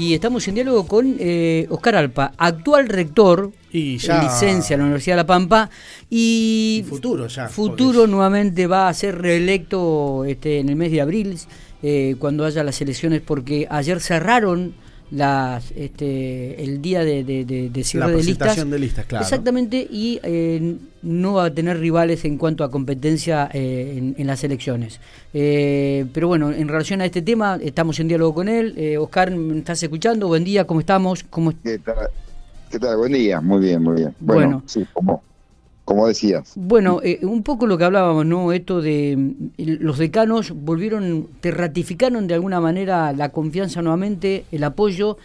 y estamos en diálogo con eh, Oscar Alpa, actual rector y ya... licencia en la Universidad de La Pampa y, futuro ya. Futuro nuevamente va a ser reelecto este, en el mes de abril eh, cuando haya las elecciones porque ayer cerraron las este, el día de, de, de, cierre de listas. de listas, claro. Exactamente, y eh, no va a tener rivales en cuanto a competencia eh, en, las elecciones. Eh, pero bueno, en relación a este tema, estamos en diálogo con él. Oscar, ¿me estás escuchando? Buen día, ¿cómo estamos? ¿Cómo... ¿Qué tal? ¿Qué tal? Buen día, muy bien, muy bien. Bueno, sí, como como decías. Bueno, eh, un poco lo que hablábamos, ¿no? Esto de mm, los decanos volvieron, te ratificaron de alguna manera la confianza nuevamente, el apoyo.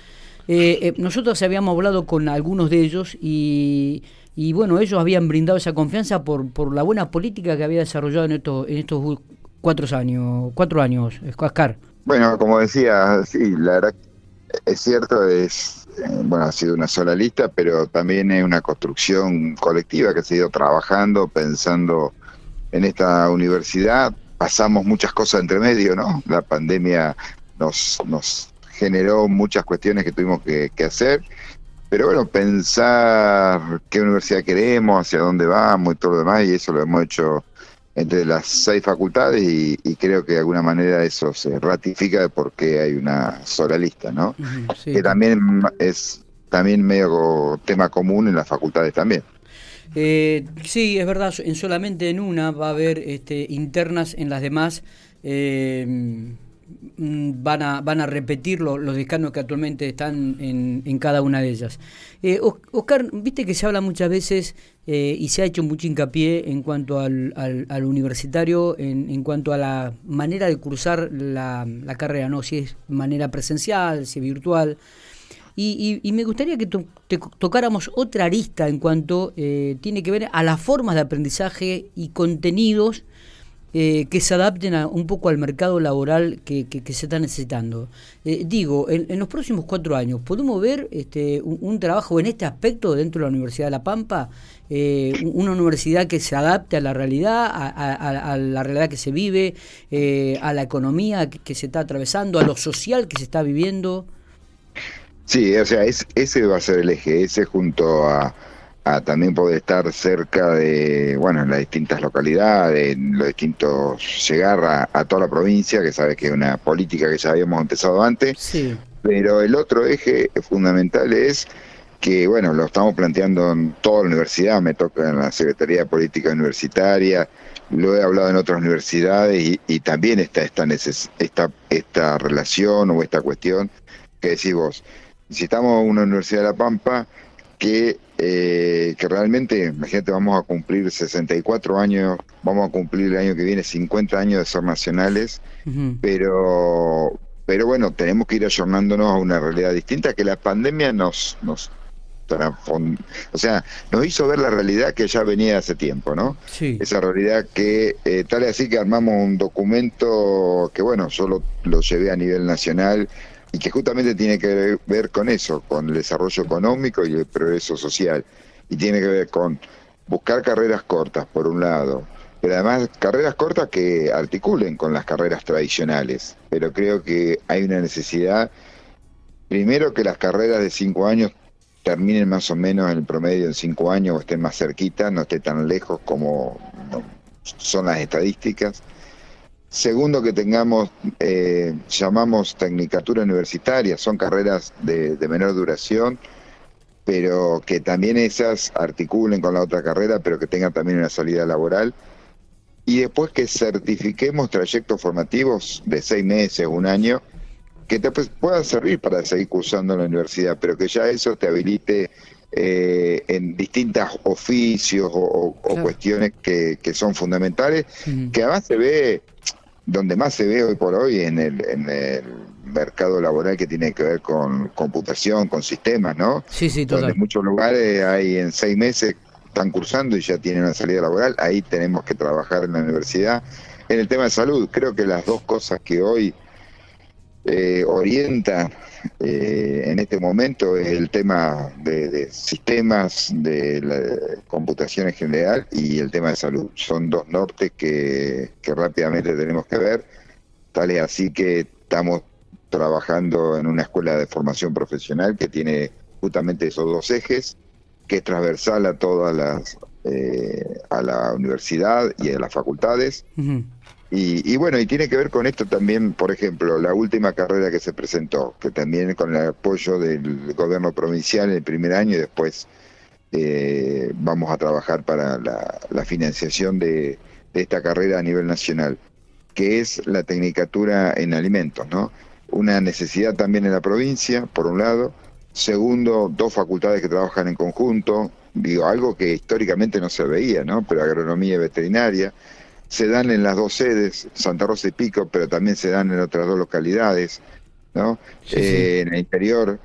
Eh, eh, nosotros habíamos hablado con algunos de ellos y, y, bueno, ellos habían brindado esa confianza por, por la buena política que había desarrollado en estos, en estos cuatro años, cuatro años, Oscar. Bueno, como decía, sí, la verdad es cierto, es eh, bueno, ha sido una sola lista, pero también es una construcción colectiva que se ha ido trabajando, pensando en esta universidad. Pasamos muchas cosas entre medio, ¿no? La pandemia nos, nos generó muchas cuestiones que tuvimos que, hacer, pero bueno, pensar qué universidad queremos, hacia dónde vamos y todo lo demás, y eso lo hemos hecho entre las seis facultades y, creo que de alguna manera eso se ratifica de por qué hay una sola lista, ¿no? Que también es también medio tema común en las facultades también. Eh, sí, es verdad, en solamente en una va a haber este, internas, en las demás eh, van a, van a repetir los decanos que actualmente están en, en cada una de ellas. Eh, Oscar, viste que se habla muchas veces eh, y se ha hecho mucho hincapié en cuanto al, al, universitario, en, en, cuanto a la manera de cursar la, la, carrera, ¿no? si es manera presencial, si es virtual. Y, y, me gustaría que tocáramos otra arista en cuanto eh, tiene que ver a las formas de aprendizaje y contenidos eh, que se adapten un poco al mercado laboral que, se está necesitando. Eh, digo, en, los próximos cuatro años, ¿podemos ver este, un, trabajo en este aspecto dentro de la Universidad de La Pampa? Eh, una universidad que se adapte a la realidad, a, la realidad que se vive, a la economía que, se está atravesando, a lo social que se está viviendo. Sí, o sea, ese va a ser el eje, ese junto a a también poder estar cerca de, bueno, en las distintas localidades, en los distintos, llegar a, toda la provincia, que sabes que es una política que ya habíamos empezado antes. Sí. Pero el otro eje fundamental es que, bueno, lo estamos planteando en toda la universidad, me toca en la Secretaría de Política Universitaria, lo he hablado en otras universidades y, también está esta, esta, esta relación o esta cuestión que decís vos, necesitamos una Universidad de La Pampa que eh, que realmente, imagínate, vamos a cumplir 64 años, vamos a cumplir el año que viene 50 años de ser nacionales, pero, pero bueno, tenemos que ir ayornándonos a una realidad distinta que la pandemia nos, nos o sea, nos hizo ver la realidad que ya venía hace tiempo, ¿no? Sí. Esa realidad que eh, tal es así que armamos un documento que, bueno, yo lo llevé a nivel nacional y que justamente tiene que ver con eso, con el desarrollo económico y el progreso social. Y tiene que ver con buscar carreras cortas, por un lado, pero además carreras cortas que articulen con las carreras tradicionales. Pero creo que hay una necesidad, primero que las carreras de cinco años terminen más o menos en el promedio en cinco años o estén más cerquita, no esté tan lejos como son las estadísticas. Segundo, que tengamos, eh, llamamos tecnicatura universitaria, son carreras de, menor duración, pero que también esas articulen con la otra carrera, pero que tengan también una salida laboral. Y después que certifiquemos trayectos formativos de seis meses, un año, que te puedan servir para seguir cursando en la universidad, pero que ya eso te habilite eh, en distintos oficios o, cuestiones que, son fundamentales, que además se ve donde más se ve hoy por hoy en el, en el mercado laboral que tiene que ver con computación, con sistemas, ¿no? Sí, sí, total. En muchos lugares hay en seis meses están cursando y ya tienen una salida laboral, ahí tenemos que trabajar en la universidad. En el tema de salud, creo que las dos cosas que hoy eh, orientan eh, en este momento es el tema de, sistemas, de la computación en general y el tema de salud. Son dos nortes que, rápidamente tenemos que ver. Tal es así que estamos trabajando en una escuela de formación profesional que tiene justamente esos dos ejes, que es transversal a todas las, eh, a la universidad y a las facultades. y, bueno, y tiene que ver con esto también, por ejemplo, la última carrera que se presentó, que también con el apoyo del gobierno provincial en el primer año y después eh, vamos a trabajar para la, financiación de, de, esta carrera a nivel nacional, que es la tecnicatura en alimentos, ¿no? Una necesidad también en la provincia, por un lado. Segundo, dos facultades que trabajan en conjunto, digo, algo que históricamente no se veía, ¿no? Pero agronomía y veterinaria. Se dan en las dos sedes, Santa Rosa y Pico, pero también se dan en otras dos localidades, ¿no? Eh, en el interior.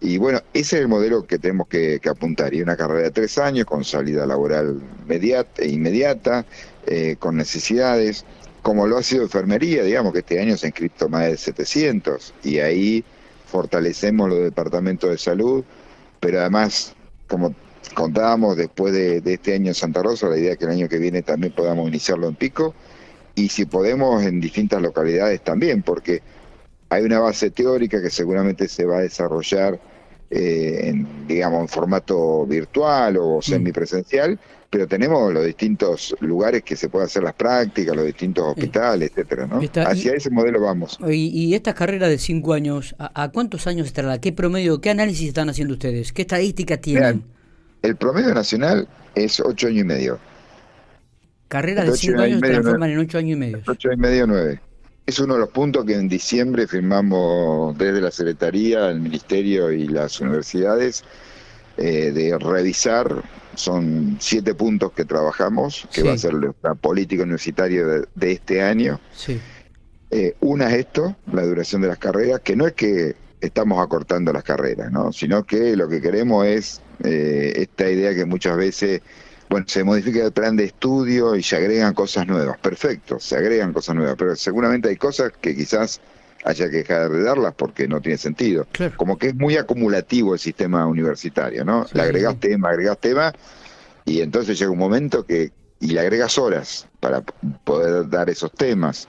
Y bueno, ese es el modelo que tenemos que, apuntar. Y una carrera de tres años con salida laboral inmediata, e inmediata eh, con necesidades, como lo ha sido enfermería, digamos que este año se han inscrito más de 700 y ahí fortalecemos los departamentos de salud, pero además, como contábamos después de, este año en Santa Rosa, la idea es que el año que viene también podamos iniciarlo en Pico y si podemos en distintas localidades también, porque hay una base teórica que seguramente se va a desarrollar eh, en, digamos, en formato virtual o mm. semipresencial, pero tenemos los distintos lugares que se pueden hacer las prácticas, los distintos hospitales, etcétera, ¿no? Hacia ese modelo vamos. Y, y esta carrera de cinco años, ¿a, cuántos años estará? ¿Qué promedio, qué análisis están haciendo ustedes? ¿Qué estadística tienen? el promedio nacional es ocho años y medio. Carrera de cinco años se transforman en ocho años y medio. Ocho años y medio, nueve. Es uno de los puntos que en diciembre firmamos desde la Secretaría, el Ministerio y las universidades eh, de revisar. Son siete puntos que trabajamos, que va a ser la política universitaria de, este año. Sí. Eh, una es esto, la duración de las carreras, que no es que estamos acortando las carreras, ¿no? sino que lo que queremos es eh, esta idea que muchas veces bueno, se modifica el plan de estudio y se agregan cosas nuevas. Perfecto, se agregan cosas nuevas, pero seguramente hay cosas que quizás haya que dejar de darlas porque no tiene sentido. Como que es muy acumulativo el sistema universitario, ¿no? le agregas tema, agregas tema, y entonces llega un momento que, y le agregas horas para poder dar esos temas.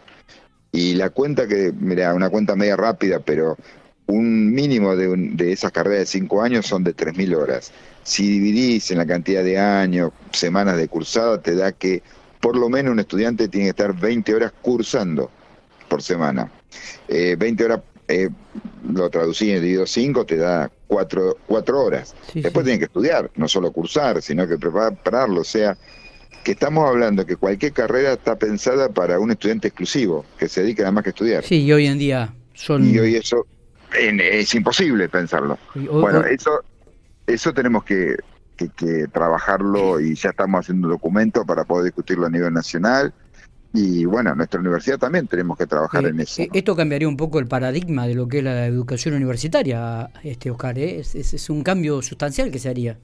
Y la cuenta que, mira, una cuenta media rápida, pero un mínimo de, de esas carreras de cinco años son de 3.000 horas. Si dividís en la cantidad de años, semanas de cursada, te da que por lo menos un estudiante tiene que estar 20 horas cursando por semana. 20 eh, horas, eh, lo traducí en dividido 5, te da 4, horas. Después tiene que estudiar, no solo cursar, sino que prepararlo. O sea, que estamos hablando que cualquier carrera está pensada para un estudiante exclusivo, que se dedique nada más que estudiar. Sí, y hoy en día son... Y hoy eso es imposible pensarlo. bueno, eso eso tenemos que, trabajarlo y ya estamos haciendo un documento para poder discutirlo a nivel nacional. Y bueno, nuestra universidad también tenemos que trabajar en eso. Esto cambiaría un poco el paradigma de lo que es la educación universitaria, este Oscar. ¿eh? Es, un cambio sustancial que se haría.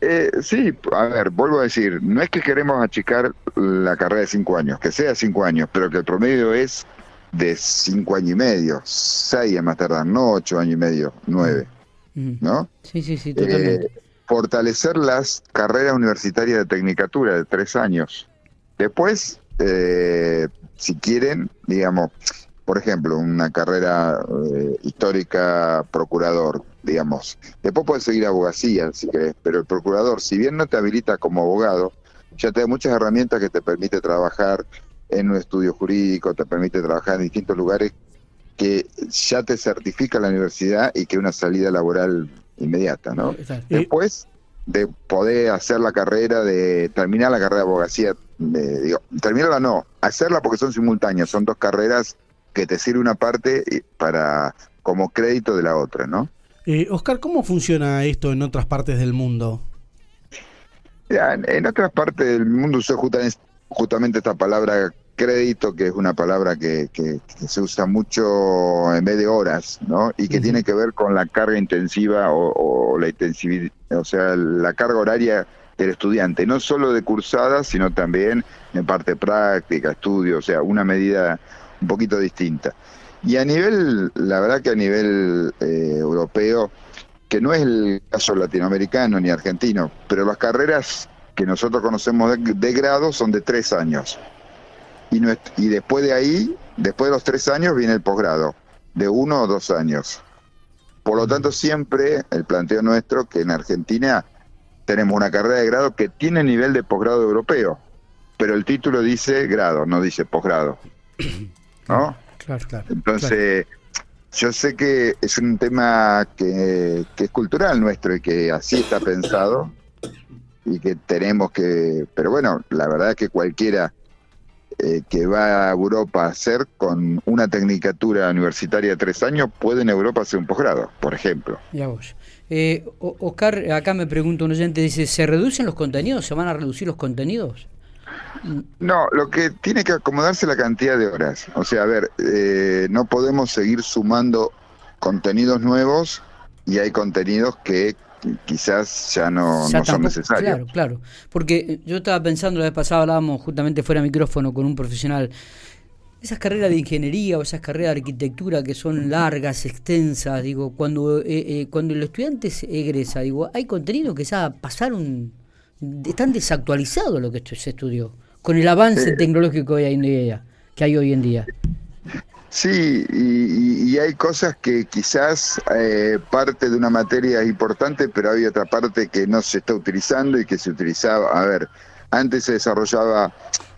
Eh, sí, a ver, vuelvo a decir, no es que queremos achicar la carrera de cinco años, que sea cinco años, pero que el promedio es de cinco años y medio, seis a más tardar, no ocho años y medio, nueve. ¿no? Sí, sí, sí, totalmente. Eh, fortalecer las carreras universitarias de tecnicatura de tres años. Después, eh, si quieren, digamos, por ejemplo, una carrera eh, histórica procurador, digamos. Después puedes seguir abogacía, si querés, pero el procurador, si bien no te habilita como abogado, ya te da muchas herramientas que te permite trabajar en un estudio jurídico, te permite trabajar en distintos lugares que ya te certifica la universidad y que una salida laboral inmediata, ¿no? Después de poder hacer la carrera, de terminar la carrera de abogacía, digo, terminarla no, hacerla porque son simultáneas, son dos carreras que te sirve una parte para como crédito de la otra, ¿no? Eh, Oscar, ¿cómo funciona esto en otras partes del mundo? en, otras partes del mundo se justamente esta palabra crédito, que es una palabra que, que, se usa mucho en vez de horas, ¿no? Y que tiene que ver con la carga intensiva o, la intensividad, o sea, la carga horaria del estudiante, no solo de cursada, sino también en parte práctica, estudio, o sea, una medida un poquito distinta. Y a nivel, la verdad que a nivel eh, europeo, que no es el caso latinoamericano ni argentino, pero las carreras que nosotros conocemos de grado son de tres años y después de ahí, después de los tres años, viene el posgrado. de uno o dos años. Por lo tanto, siempre el planteo nuestro que en Argentina tenemos una carrera de grado que tiene nivel de posgrado europeo, pero el título dice grado, no dice posgrado. ¿No? Claro, claro. Entonces, yo sé que es un tema que, que es cultural nuestro y que así está pensado y que tenemos que, pero bueno, la verdad es que cualquiera eh, que va a Europa a hacer con una tecnicatura universitaria de tres años puede en Europa hacer un posgrado, por ejemplo. Ya vos. Eh, Oscar, acá me pregunta un oyente, dice, ¿se reducen los contenidos? ¿Se van a reducir los contenidos? No, lo que tiene que acomodarse la cantidad de horas. O sea, a ver, eh, no podemos seguir sumando contenidos nuevos y hay contenidos que quizás ya no, Ya no son necesarios. Claro, claro. Porque eh, yo estaba pensando, la vez pasada hablábamos justamente fuera de micrófono con un profesional. Esas carreras de ingeniería o esas carreras de arquitectura que son largas, extensas, digo, cuando, eh, eh, cuando el estudiante se egresa, digo, hay contenido que ya pasaron, están desactualizados lo que se estudió, con el avance Sí. tecnológico que hay, hoy en día, que hay hoy en día. Sí, y, hay cosas que quizás eh, parte de una materia es importante, pero hay otra parte que no se está utilizando y que se utilizaba. A ver, antes se desarrollaba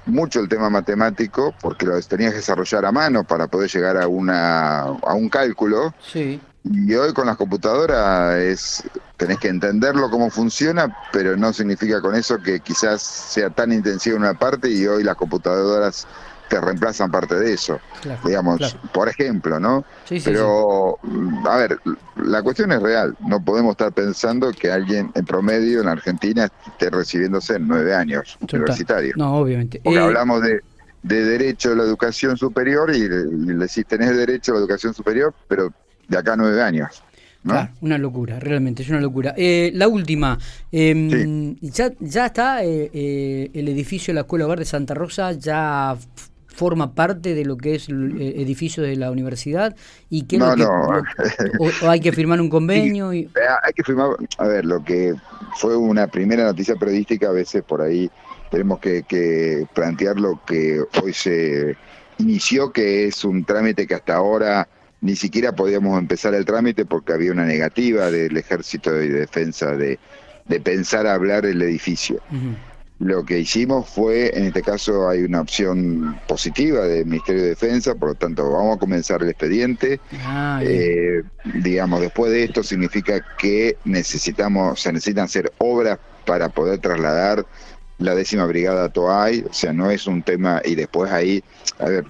mucho el tema matemático porque lo tenías que desarrollar a mano para poder llegar a, una, a un cálculo. Sí, Y hoy con las computadoras es tenés que entenderlo cómo funciona, pero no significa con eso que quizás sea tan intensiva en una parte y hoy las computadoras te reemplazan parte de eso. claro. Digamos, claro. por ejemplo, ¿no? Sí, sí, Pero, a ver, la cuestión es real. No podemos estar pensando que alguien en promedio en Argentina esté recibiéndose en nueve años universitarios. No, obviamente. Porque Eh, hablamos de, de derecho a la educación superior y, le- decís, tenés derecho a la educación superior, pero de acá a nueve años. ¿no? Claro, una locura, realmente, es una locura. Eh, la última, eh, ya, ya está eh, eh, el edificio de la Escuela Hogar de Santa Rosa, ya forma parte de lo que es el eh, edificio de la universidad y qué es No, lo que, no. lo- o, o hay que firmar un convenio y Hay que firmar, a ver, lo que fue una primera noticia periodística, a veces por ahí tenemos que, que plantear lo que hoy se inició, que es un trámite que hasta ahora ni siquiera podíamos empezar el trámite porque había una negativa del Ejército de Defensa de, de pensar hablar el edificio. Lo que hicimos fue, en este caso hay una opción positiva del Ministerio de Defensa, por lo tanto vamos a comenzar el expediente. Ah. Eh, digamos, después de esto significa que necesitamos, se necesitan hacer obras para poder trasladar la décima brigada a Toay, o sea, no es un tema, y después ahí, a ver,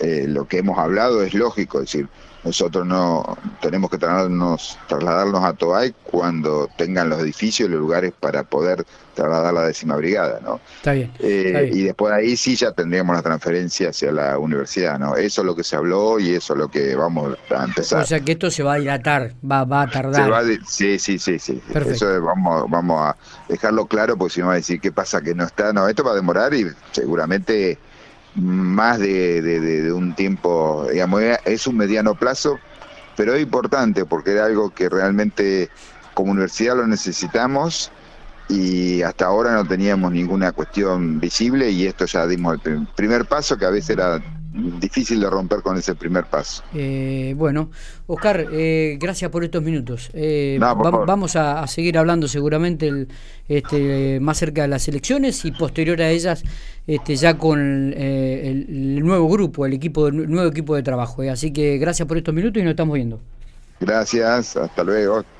eh, lo que hemos hablado es lógico, es decir, nosotros no tenemos que trasladarnos, trasladarnos a Toay cuando tengan los edificios y los lugares para poder trasladar la décima brigada, ¿no? está bien. Eh, Está bien. y después de ahí sí ya tendríamos la transferencia hacia la universidad, ¿no? Eso es lo que se habló y eso es lo que vamos a empezar. O sea que esto se va a dilatar, va, va a tardar. Se va sí, sí, sí, sí. Perfecto. Eso es- vamos, vamos a dejarlo claro porque si no va a decir qué pasa que no está. No, esto va a demorar y seguramente más de, de- un tiempo, digamos, es un mediano plazo, pero es importante porque era algo que realmente como universidad lo necesitamos y hasta ahora no teníamos ninguna cuestión visible y esto ya dimos el prim- primer paso que a veces era difícil de romper con ese primer paso. Eh, bueno, Oscar, eh, gracias por estos minutos. Eh, No, por va- favor. vamos a, a seguir hablando seguramente el, este, más cerca de las elecciones y posterior a ellas este, ya con eh, el, el nuevo grupo, el equipo, el nuevo equipo de trabajo. eh. Así que gracias por estos minutos y nos estamos viendo. Gracias, hasta luego.